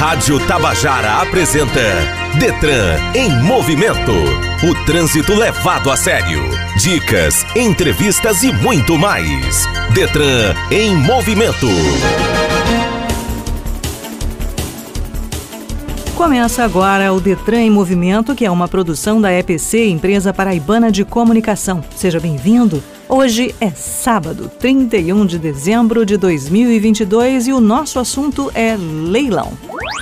Rádio Tabajara apresenta Detran em movimento. O trânsito levado a sério. Dicas, entrevistas e muito mais. Detran em movimento. Começa agora o Detran em Movimento, que é uma produção da EPC, Empresa Paraibana de Comunicação. Seja bem-vindo. Hoje é sábado, 31 de dezembro de 2022 e o nosso assunto é leilão.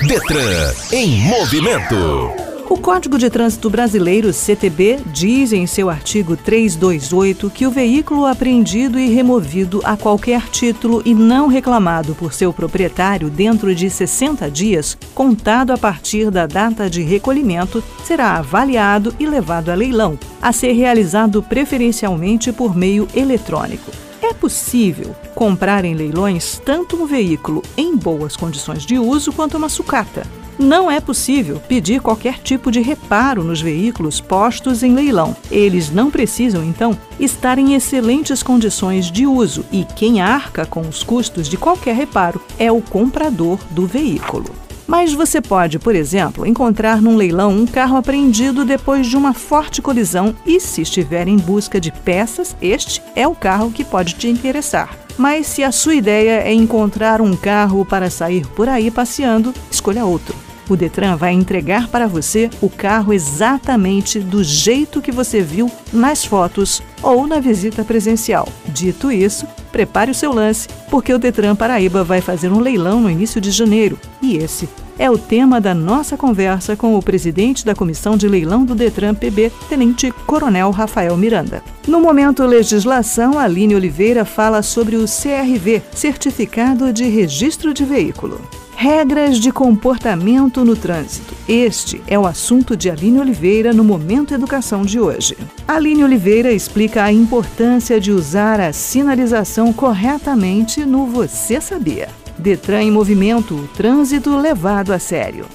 Detran em movimento. O Código de Trânsito Brasileiro, CTB, diz em seu artigo 328 que o veículo apreendido e removido a qualquer título e não reclamado por seu proprietário dentro de 60 dias, contado a partir da data de recolhimento, será avaliado e levado a leilão, a ser realizado preferencialmente por meio eletrônico. É possível comprar em leilões tanto um veículo em boas condições de uso quanto uma sucata não é possível pedir qualquer tipo de reparo nos veículos postos em leilão. Eles não precisam, então, estar em excelentes condições de uso e quem arca com os custos de qualquer reparo é o comprador do veículo. Mas você pode, por exemplo, encontrar num leilão um carro apreendido depois de uma forte colisão e, se estiver em busca de peças, este é o carro que pode te interessar. Mas se a sua ideia é encontrar um carro para sair por aí passeando, escolha outro o Detran vai entregar para você o carro exatamente do jeito que você viu nas fotos ou na visita presencial. Dito isso, prepare o seu lance, porque o Detran Paraíba vai fazer um leilão no início de janeiro. E esse é o tema da nossa conversa com o presidente da Comissão de Leilão do Detran PB, Tenente Coronel Rafael Miranda. No momento legislação, Aline Oliveira fala sobre o CRV, Certificado de Registro de Veículo. Regras de comportamento no trânsito. Este é o assunto de Aline Oliveira no Momento Educação de hoje. Aline Oliveira explica a importância de usar a sinalização corretamente no Você Sabia. Detran em movimento, trânsito levado a sério.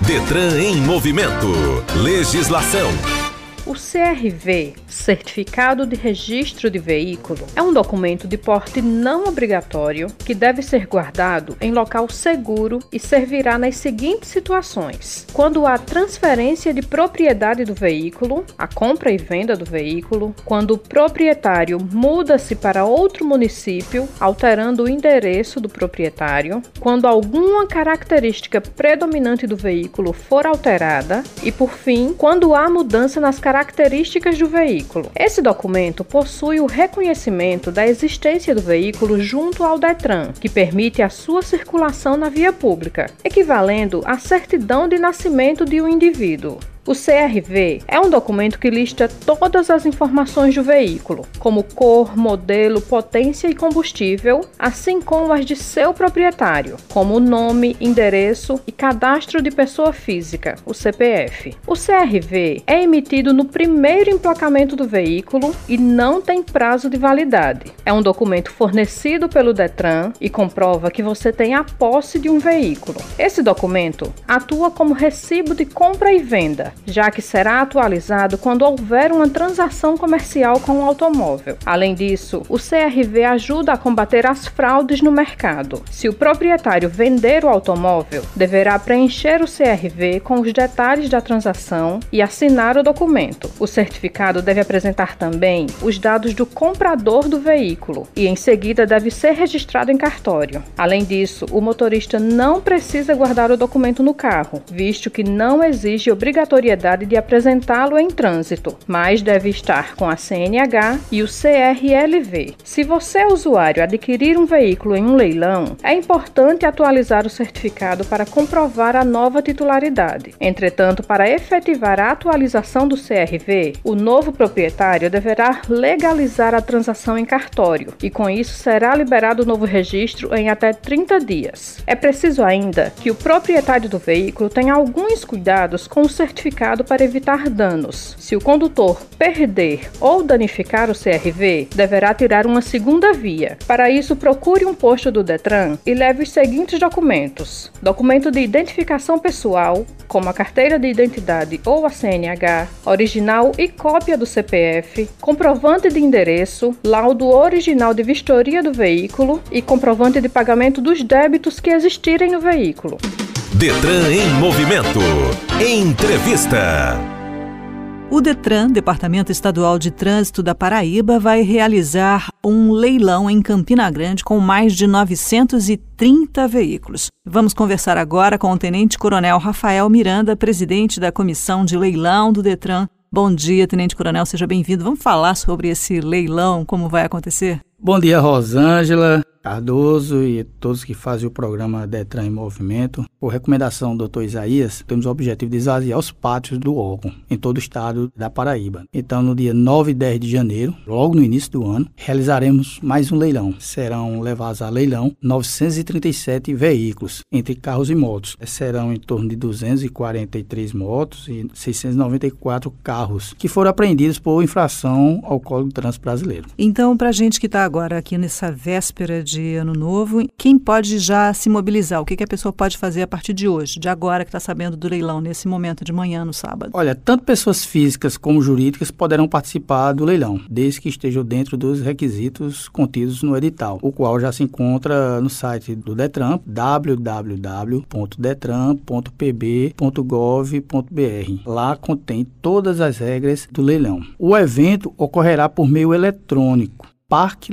Detran em movimento. Legislação. O CRV, Certificado de Registro de Veículo, é um documento de porte não obrigatório que deve ser guardado em local seguro e servirá nas seguintes situações: quando há transferência de propriedade do veículo, a compra e venda do veículo, quando o proprietário muda-se para outro município, alterando o endereço do proprietário, quando alguma característica predominante do veículo for alterada e, por fim, quando há mudança nas características características do veículo. Esse documento possui o reconhecimento da existência do veículo junto ao Detran, que permite a sua circulação na via pública, equivalendo à certidão de nascimento de um indivíduo. O CRV é um documento que lista todas as informações do veículo, como cor, modelo, potência e combustível, assim como as de seu proprietário, como nome, endereço e cadastro de pessoa física, o CPF. O CRV é emitido no primeiro emplacamento do veículo e não tem prazo de validade. É um documento fornecido pelo Detran e comprova que você tem a posse de um veículo. Esse documento atua como recibo de compra e venda já que será atualizado quando houver uma transação comercial com o automóvel. Além disso, o CRV ajuda a combater as fraudes no mercado. Se o proprietário vender o automóvel, deverá preencher o CRV com os detalhes da transação e assinar o documento. O certificado deve apresentar também os dados do comprador do veículo e, em seguida, deve ser registrado em cartório. Além disso, o motorista não precisa guardar o documento no carro, visto que não exige obrigatoriedade obrigatoriedade de apresentá-lo em trânsito, mas deve estar com a CNH e o CRLV. Se você, usuário, adquirir um veículo em um leilão, é importante atualizar o certificado para comprovar a nova titularidade. Entretanto, para efetivar a atualização do CRV, o novo proprietário deverá legalizar a transação em cartório e, com isso, será liberado o novo registro em até 30 dias. É preciso ainda que o proprietário do veículo tenha alguns cuidados com o certificado para evitar danos. Se o condutor perder ou danificar o CRV, deverá tirar uma segunda via. Para isso, procure um posto do Detran e leve os seguintes documentos: documento de identificação pessoal, como a carteira de identidade ou a CNH, original e cópia do CPF, comprovante de endereço, laudo original de vistoria do veículo e comprovante de pagamento dos débitos que existirem no veículo. Detran em movimento. Entrevista. O Detran, Departamento Estadual de Trânsito da Paraíba, vai realizar um leilão em Campina Grande com mais de 930 veículos. Vamos conversar agora com o Tenente Coronel Rafael Miranda, presidente da Comissão de Leilão do Detran. Bom dia, Tenente Coronel, seja bem-vindo. Vamos falar sobre esse leilão, como vai acontecer? Bom dia, Rosângela. Cardoso e todos que fazem o programa Detran em Movimento. Por recomendação do Dr. Isaías, temos o objetivo de esvaziar os pátios do órgão em todo o estado da Paraíba. Então, no dia 9 e 10 de janeiro, logo no início do ano, realizaremos mais um leilão. Serão levados a leilão 937 veículos, entre carros e motos. Serão em torno de 243 motos e 694 carros, que foram apreendidos por infração ao Código Trânsito Brasileiro. Então, para a gente que está agora aqui nessa véspera de de Ano Novo, quem pode já se mobilizar? O que, que a pessoa pode fazer a partir de hoje, de agora que está sabendo do leilão, nesse momento de manhã, no sábado? Olha, tanto pessoas físicas como jurídicas poderão participar do leilão, desde que estejam dentro dos requisitos contidos no edital, o qual já se encontra no site do Detran, www.detran.pb.gov.br. Lá contém todas as regras do leilão. O evento ocorrerá por meio eletrônico. Parque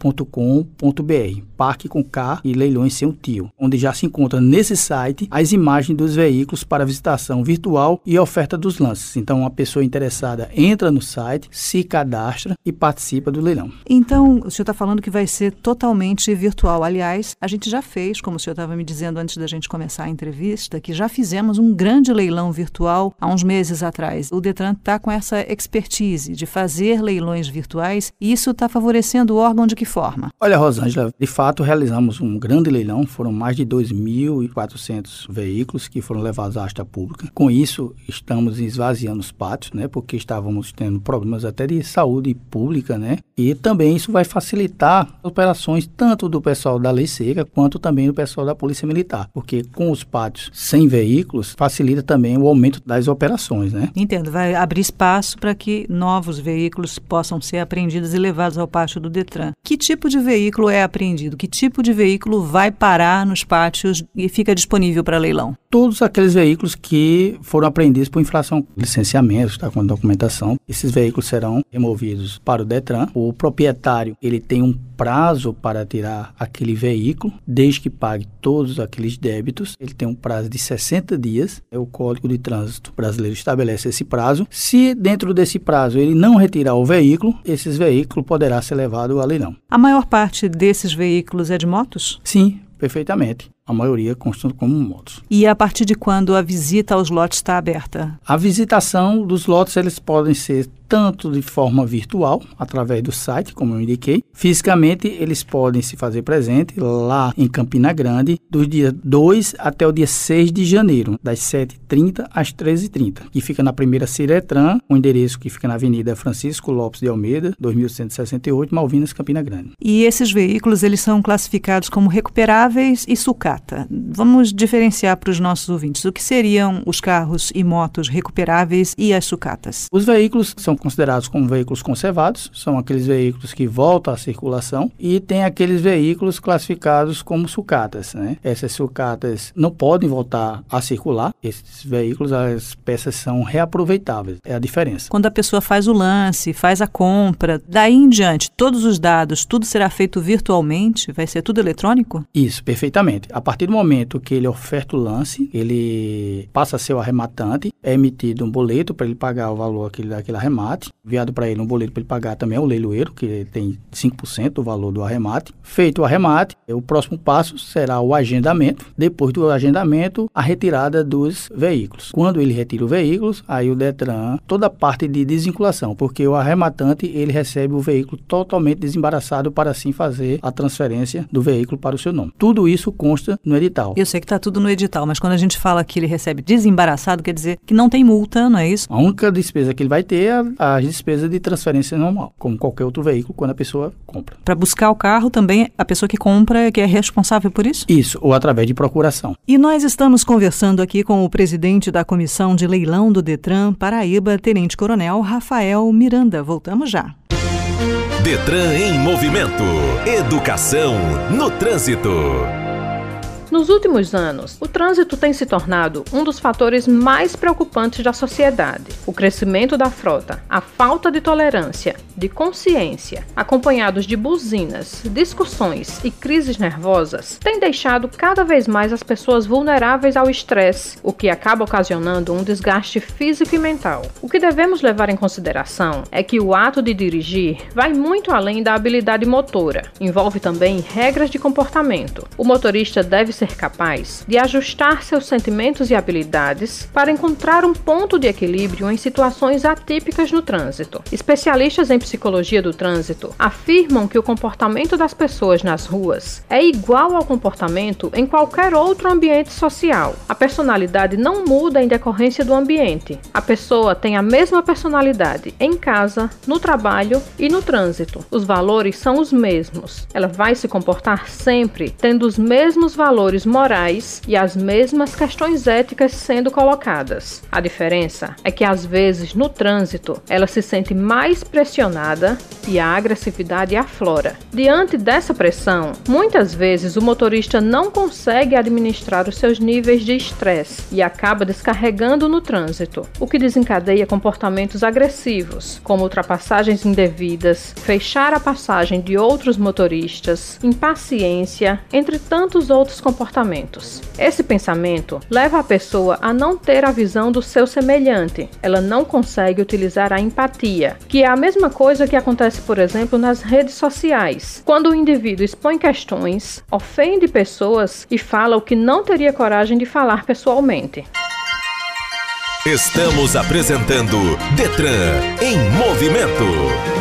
Leilões .com.br, Parque com K e Leilões Sem o Tio, onde já se encontra nesse site as imagens dos veículos para visitação virtual e oferta dos lances. Então, uma pessoa interessada entra no site, se cadastra e participa do leilão. Então, o senhor está falando que vai ser totalmente virtual. Aliás, a gente já fez, como o senhor estava me dizendo antes da gente começar a entrevista, que já fizemos um grande leilão virtual há uns meses atrás. O Detran está com essa expertise de fazer leilões virtuais e isso está favorecendo o órgão de que forma? Olha, Rosângela, de fato realizamos um grande leilão, foram mais de 2.400 veículos que foram levados à asta pública. Com isso, estamos esvaziando os pátios, né, porque estávamos tendo problemas até de saúde pública, né, e também isso vai facilitar operações tanto do pessoal da Lei Seca quanto também do pessoal da Polícia Militar, porque com os pátios sem veículos facilita também o aumento das operações, né? Entendo, vai abrir espaço para que novos veículos possam ser apreendidos e levados ao pátio do Detran. Que tipo de veículo é apreendido? Que tipo de veículo vai parar nos pátios e fica disponível para leilão? Todos aqueles veículos que foram apreendidos por infração licenciamento, está com documentação. Esses veículos serão removidos para o Detran. O proprietário ele tem um prazo para tirar aquele veículo, desde que pague todos aqueles débitos. Ele tem um prazo de 60 dias. O Código de Trânsito brasileiro estabelece esse prazo. Se dentro desse prazo ele não retirar o veículo, esses veículos poderá ser levado a leilão. A maior parte desses veículos é de motos? Sim, perfeitamente. A maioria constam como motos. E a partir de quando a visita aos lotes está aberta? A visitação dos lotes eles podem ser tanto de forma virtual, através do site, como eu indiquei. Fisicamente, eles podem se fazer presente lá em Campina Grande, do dia 2 até o dia 6 de janeiro, das 7h30 às 13h30, que fica na primeira Ciretran, o endereço que fica na Avenida Francisco Lopes de Almeida, 2168, Malvinas, Campina Grande. E esses veículos, eles são classificados como recuperáveis e sucata. Vamos diferenciar para os nossos ouvintes. O que seriam os carros e motos recuperáveis e as sucatas? Os veículos são considerados como veículos conservados, são aqueles veículos que voltam à circulação, e tem aqueles veículos classificados como sucatas. Né? Essas sucatas não podem voltar a circular, esses veículos, as peças são reaproveitáveis, é a diferença. Quando a pessoa faz o lance, faz a compra, daí em diante, todos os dados, tudo será feito virtualmente? Vai ser tudo eletrônico? Isso, perfeitamente. A partir do momento que ele oferta o lance, ele passa a ser o arrematante, é emitido um boleto para ele pagar o valor aquele, daquele arremate, arremate, enviado para ele um boleto para ele pagar também ao leiloeiro, que tem 5% do valor do arremate. Feito o arremate, o próximo passo será o agendamento. Depois do agendamento, a retirada dos veículos. Quando ele retira o veículo, aí o Detran, toda a parte de desvinculação, porque o arrematante ele recebe o veículo totalmente desembaraçado para assim fazer a transferência do veículo para o seu nome. Tudo isso consta no edital. Eu sei que está tudo no edital, mas quando a gente fala que ele recebe desembaraçado, quer dizer que não tem multa, não é isso? A única despesa que ele vai ter é as despesas de transferência normal, como qualquer outro veículo quando a pessoa compra. Para buscar o carro também a pessoa que compra é que é responsável por isso? Isso, ou através de procuração. E nós estamos conversando aqui com o presidente da Comissão de Leilão do Detran Paraíba, Tenente Coronel Rafael Miranda. Voltamos já. Detran em movimento. Educação no trânsito. Nos últimos anos, o trânsito tem se tornado um dos fatores mais preocupantes da sociedade. O crescimento da frota, a falta de tolerância, de consciência, acompanhados de buzinas, discussões e crises nervosas, têm deixado cada vez mais as pessoas vulneráveis ao estresse, o que acaba ocasionando um desgaste físico e mental. O que devemos levar em consideração é que o ato de dirigir vai muito além da habilidade motora, envolve também regras de comportamento. O motorista deve ser capaz de ajustar seus sentimentos e habilidades para encontrar um ponto de equilíbrio em situações atípicas no trânsito. Especialistas em psicologia do trânsito afirmam que o comportamento das pessoas nas ruas é igual ao comportamento em qualquer outro ambiente social. A personalidade não muda em decorrência do ambiente. A pessoa tem a mesma personalidade em casa, no trabalho e no trânsito. Os valores são os mesmos. Ela vai se comportar sempre tendo os mesmos valores morais e as mesmas questões éticas sendo colocadas. A diferença é que às vezes no trânsito ela se sente mais pressionada e a agressividade aflora. Diante dessa pressão, muitas vezes o motorista não consegue administrar os seus níveis de estresse e acaba descarregando no trânsito, o que desencadeia comportamentos agressivos, como ultrapassagens indevidas, fechar a passagem de outros motoristas, impaciência, entre tantos outros comportamentos. Esse pensamento leva a pessoa a não ter a visão do seu semelhante. Ela não consegue utilizar a empatia, que é a mesma coisa que acontece, por exemplo, nas redes sociais. Quando o indivíduo expõe questões, ofende pessoas e fala o que não teria coragem de falar pessoalmente. Estamos apresentando Detran em movimento.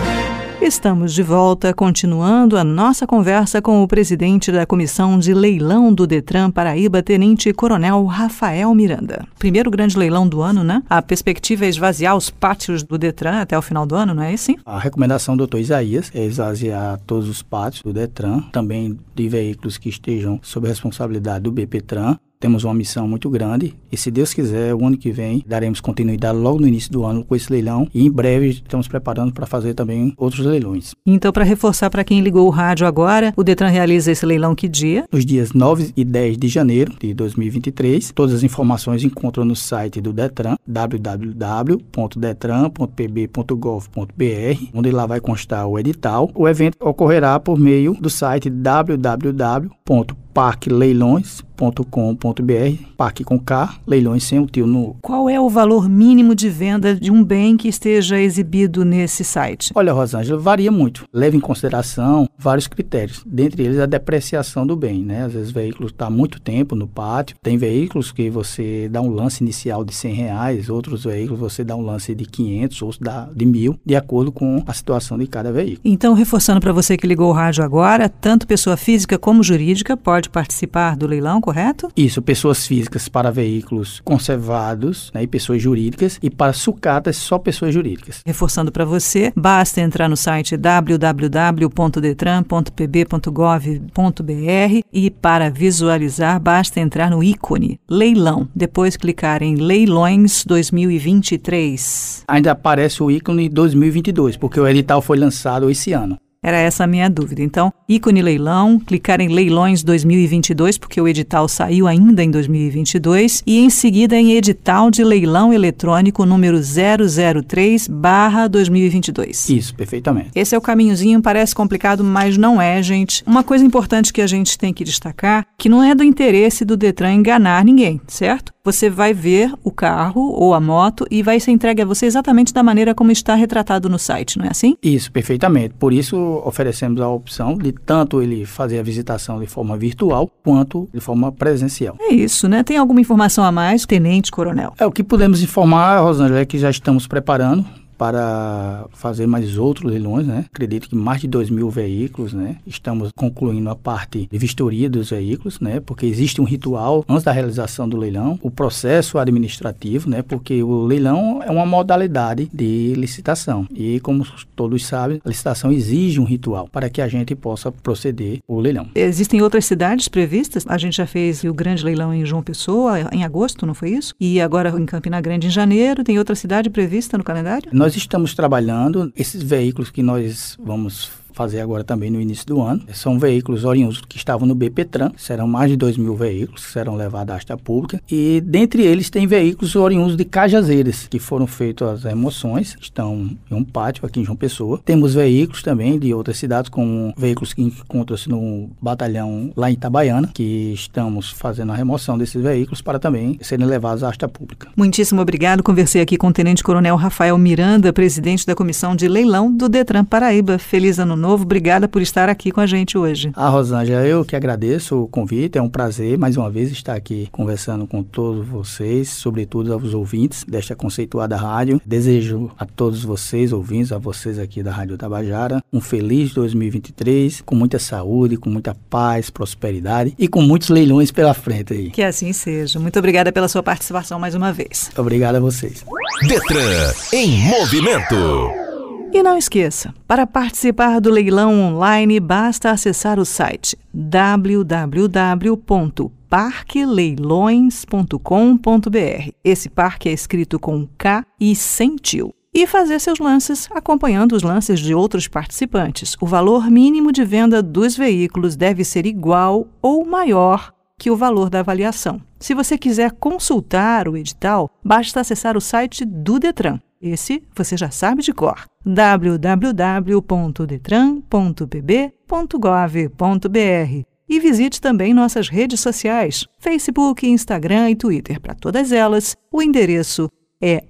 Estamos de volta, continuando a nossa conversa com o presidente da Comissão de Leilão do Detran Paraíba, Tenente Coronel Rafael Miranda. Primeiro grande leilão do ano, né? A perspectiva é esvaziar os pátios do Detran até o final do ano, não é assim? A recomendação do doutor Isaías é esvaziar todos os pátios do Detran, também de veículos que estejam sob responsabilidade do BPTran, temos uma missão muito grande e, se Deus quiser, o ano que vem daremos continuidade logo no início do ano com esse leilão e em breve estamos preparando para fazer também outros leilões. Então, para reforçar para quem ligou o rádio agora, o Detran realiza esse leilão que dia? Nos dias 9 e 10 de janeiro de 2023. Todas as informações encontram no site do Detran, www.detran.pb.gov.br, onde lá vai constar o edital. O evento ocorrerá por meio do site www.parqueleilões.com leilões.com.br, PAC com K, leilões sem o tio no. Qual é o valor mínimo de venda de um bem que esteja exibido nesse site? Olha, Rosângela, varia muito. Leva em consideração vários critérios, dentre eles a depreciação do bem, né? Às vezes o veículo está muito tempo no pátio, tem veículos que você dá um lance inicial de 100 reais, outros veículos você dá um lance de 500 ou dá de mil, de acordo com a situação de cada veículo. Então, reforçando para você que ligou o rádio agora, tanto pessoa física como jurídica pode participar do leilão, correto? Isso, pessoas físicas para veículos conservados né, e pessoas jurídicas e para sucatas só pessoas jurídicas. Reforçando para você, basta entrar no site www.detran.pb.gov.br e para visualizar basta entrar no ícone leilão, depois clicar em leilões 2023. Ainda aparece o ícone 2022, porque o edital foi lançado esse ano. Era essa a minha dúvida. Então, ícone leilão, clicar em leilões 2022, porque o edital saiu ainda em 2022, e em seguida em edital de leilão eletrônico número 003/2022. Isso, perfeitamente. Esse é o caminhozinho, parece complicado, mas não é, gente. Uma coisa importante que a gente tem que destacar, que não é do interesse do Detran enganar ninguém, certo? Você vai ver o carro ou a moto e vai ser entregue a você exatamente da maneira como está retratado no site, não é assim? Isso, perfeitamente. Por isso oferecemos a opção de tanto ele fazer a visitação de forma virtual quanto de forma presencial. É isso, né? Tem alguma informação a mais, Tenente Coronel? É o que podemos informar, Rosângela, é que já estamos preparando para fazer mais outros leilões, né? Acredito que mais de 2 mil veículos, né? Estamos concluindo a parte de vistoria dos veículos, né? Porque existe um ritual antes da realização do leilão, o processo administrativo, né? Porque o leilão é uma modalidade de licitação e, como todos sabem, a licitação exige um ritual para que a gente possa proceder o leilão. Existem outras cidades previstas? A gente já fez o grande leilão em João Pessoa em agosto, não foi isso? E agora em Campina Grande em janeiro. Tem outra cidade prevista no calendário? Nós nós estamos trabalhando esses veículos que nós vamos fazer agora também no início do ano. São veículos oriundos que estavam no BPTran, serão mais de 2 mil veículos que serão levados à asta pública. E dentre eles tem veículos oriundos de Cajazeiras, que foram feitas as remoções, estão em um pátio aqui em João Pessoa. Temos veículos também de outras cidades, como veículos que encontram-se no batalhão lá em Itabaiana, que estamos fazendo a remoção desses veículos para também serem levados à asta pública. Muitíssimo obrigado. Conversei aqui com o Tenente Coronel Rafael Miranda, presidente da Comissão de Leilão do Detran Paraíba. Feliz Ano Novo. Obrigada por estar aqui com a gente hoje. Ah, Rosângela, eu que agradeço o convite. É um prazer, mais uma vez, estar aqui conversando com todos vocês, sobretudo aos ouvintes desta conceituada rádio. Desejo a todos vocês, ouvintes, a vocês aqui da Rádio Tabajara, um feliz 2023, com muita saúde, com muita paz, prosperidade e com muitos leilões pela frente aí. Que assim seja. Muito obrigada pela sua participação mais uma vez. Obrigado a vocês. Detran em movimento. E não esqueça, para participar do leilão online basta acessar o site www.parqueleilões.com.br. Esse parque é escrito com K e sem tio. E fazer seus lances acompanhando os lances de outros participantes. O valor mínimo de venda dos veículos deve ser igual ou maior que o valor da avaliação. Se você quiser consultar o edital, basta acessar o site do Detran. Esse você já sabe de cor: www.detran.pb.gov.br. E visite também nossas redes sociais: Facebook, Instagram e Twitter. Para todas elas, o endereço é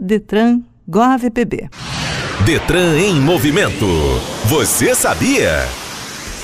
@detrangovpb. Detran em movimento. Você sabia?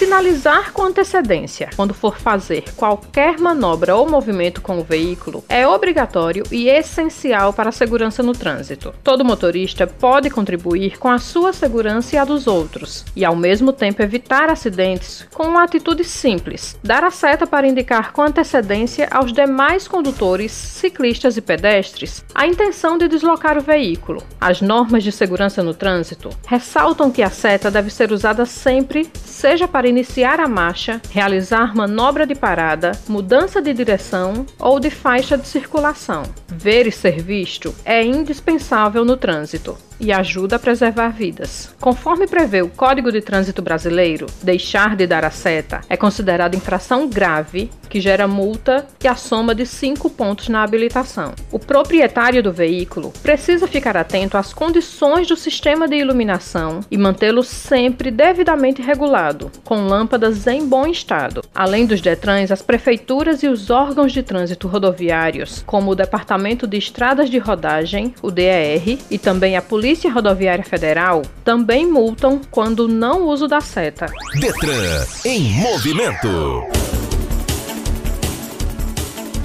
Sinalizar com antecedência quando for fazer qualquer manobra ou movimento com o veículo é obrigatório e essencial para a segurança no trânsito. Todo motorista pode contribuir com a sua segurança e a dos outros, e ao mesmo tempo evitar acidentes com uma atitude simples: dar a seta para indicar com antecedência aos demais condutores, ciclistas e pedestres a intenção de deslocar o veículo. As normas de segurança no trânsito ressaltam que a seta deve ser usada sempre, seja para iniciar a marcha, realizar manobra de parada, mudança de direção ou de faixa de circulação. Ver e ser visto é indispensável no trânsito e ajuda a preservar vidas. Conforme prevê o Código de Trânsito Brasileiro, deixar de dar a seta é considerado infração grave que gera multa e a soma de 5 pontos na habilitação. O proprietário do veículo precisa ficar atento às condições do sistema de iluminação e mantê-lo sempre devidamente regulado, com lâmpadas em bom estado. Além dos Detrans, as prefeituras e os órgãos de trânsito rodoviários, como o Departamento de Estradas de Rodagem, o DER, e também a Polícia Rodoviária Federal, também multam quando não uso da seta. Detran em movimento.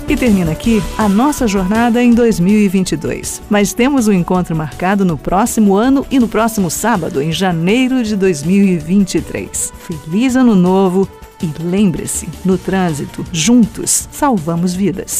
E termina aqui a nossa jornada em 2022. Mas temos um encontro marcado no próximo ano e no próximo sábado, em janeiro de 2023. Feliz Ano Novo e lembre-se: no trânsito, juntos salvamos vidas.